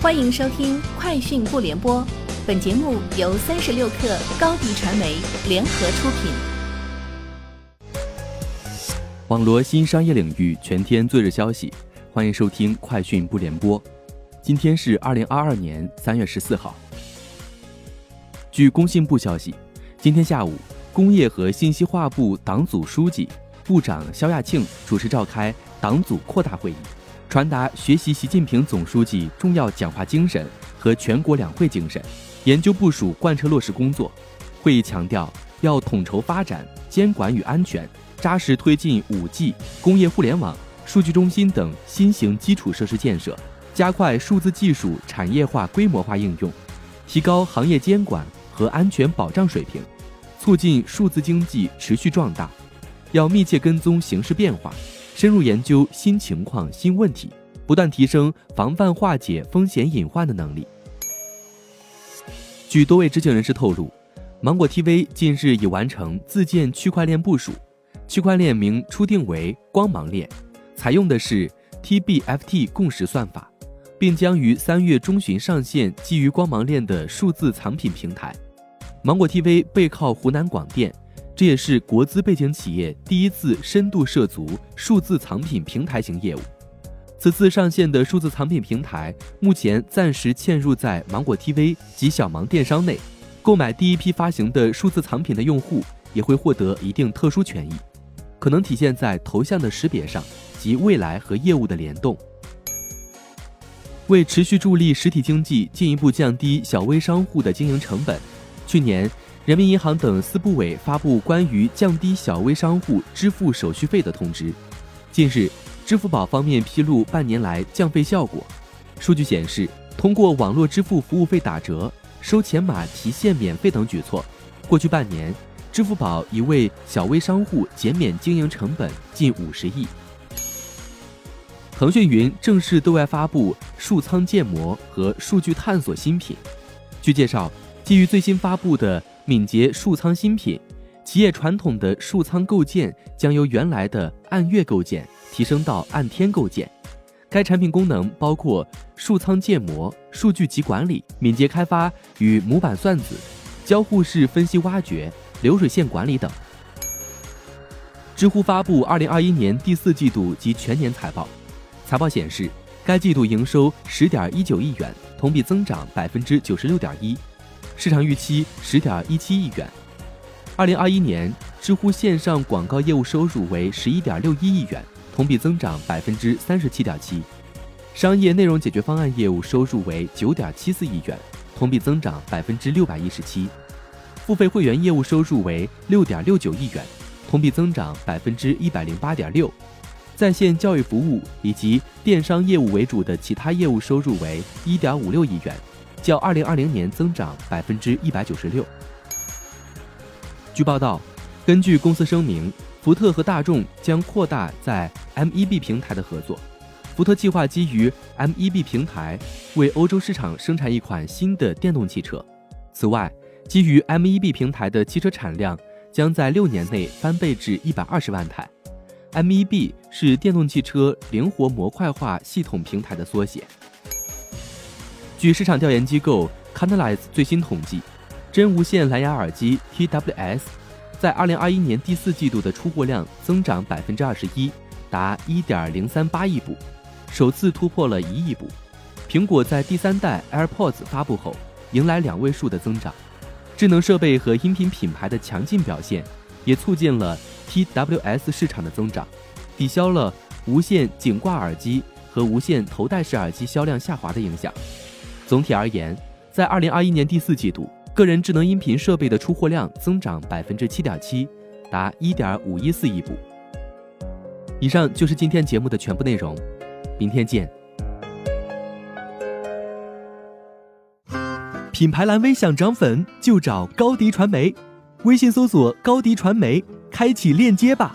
欢迎收听《快讯不联播》，本节目由三十六克高低传媒联合出品。网罗新商业领域全天最热消息，欢迎收听《快讯不联播》。今天是二零二二年三月十四号。据工信部消息，今天下午，工业和信息化部党组书记、部长肖亚庆主持召开党组扩大会议。传达学习习近平总书记重要讲话精神和全国两会精神，研究部署贯彻落实工作。会议强调，要统筹发展、监管与安全，扎实推进五 G、工业互联网、数据中心等新型基础设施建设，加快数字技术产业化规模化应用，提高行业监管和安全保障水平，促进数字经济持续壮大。要密切跟踪形势变化。深入研究新情况、新问题，不断提升防范化解风险隐患的能力。据多位知情人士透露，芒果 TV 近日已完成自建区块链部署，区块链名初定为光芒链，采用的是 TBFT 共识算法，并将于三月中旬上线基于光芒链的数字藏品平台。芒果 TV 背靠湖南广电。这也是国资背景企业第一次深度涉足数字藏品平台型业务。此次上线的数字藏品平台，目前暂时嵌入在芒果 TV 及小芒电商内。购买第一批发行的数字藏品的用户，也会获得一定特殊权益，可能体现在头像的识别上及未来和业务的联动。为持续助力实体经济，进一步降低小微商户的经营成本，去年。人民银行等四部委发布关于降低小微商户支付手续费的通知。近日，支付宝方面披露半年来降费效果。数据显示，通过网络支付服务费打折、收钱码提现免费等举措，过去半年，支付宝已为小微商户减免经营成本近五十亿。腾讯云正式对外发布数仓建模和数据探索新品。据介绍，基于最新发布的。敏捷数仓新品，企业传统的数仓构建将由原来的按月构建提升到按天构建。该产品功能包括数仓建模、数据集管理、敏捷开发与模板算子、交互式分析挖掘、流水线管理等。知乎发布二零二一年第四季度及全年财报，财报显示，该季度营收十点一九亿元，同比增长百分之九十六点一。市场预期十点一七亿元。二零二一年，知乎线上广告业务收入为十一点六一亿元，同比增长百分之三十七点七。商业内容解决方案业务收入为九点七四亿元，同比增长百分之六百一十七。付费会员业务收入为六点六九亿元，同比增长百分之一百零八点六。在线教育服务以及电商业务为主的其他业务收入为一点五六亿元。较二零二零年增长百分之一百九十六。据报道，根据公司声明，福特和大众将扩大在 MEB 平台的合作。福特计划基于 MEB 平台为欧洲市场生产一款新的电动汽车。此外，基于 MEB 平台的汽车产量将在六年内翻倍至一百二十万台。MEB 是电动汽车灵活模块化系统平台的缩写。据市场调研机构 Canalys 最新统计，真无线蓝牙耳机 TWS 在2021年第四季度的出货量增长百分之二十一，达1.038亿部，首次突破了一亿部。苹果在第三代 AirPods 发布后，迎来两位数的增长。智能设备和音频品牌的强劲表现，也促进了 TWS 市场的增长，抵消了无线颈挂耳机和无线头戴式耳机销量下滑的影响。总体而言，在二零二一年第四季度，个人智能音频设备的出货量增长百分之七点七，达一点五一四亿部。以上就是今天节目的全部内容，明天见。品牌蓝 V 想涨粉就找高迪传媒，微信搜索高迪传媒，开启链接吧。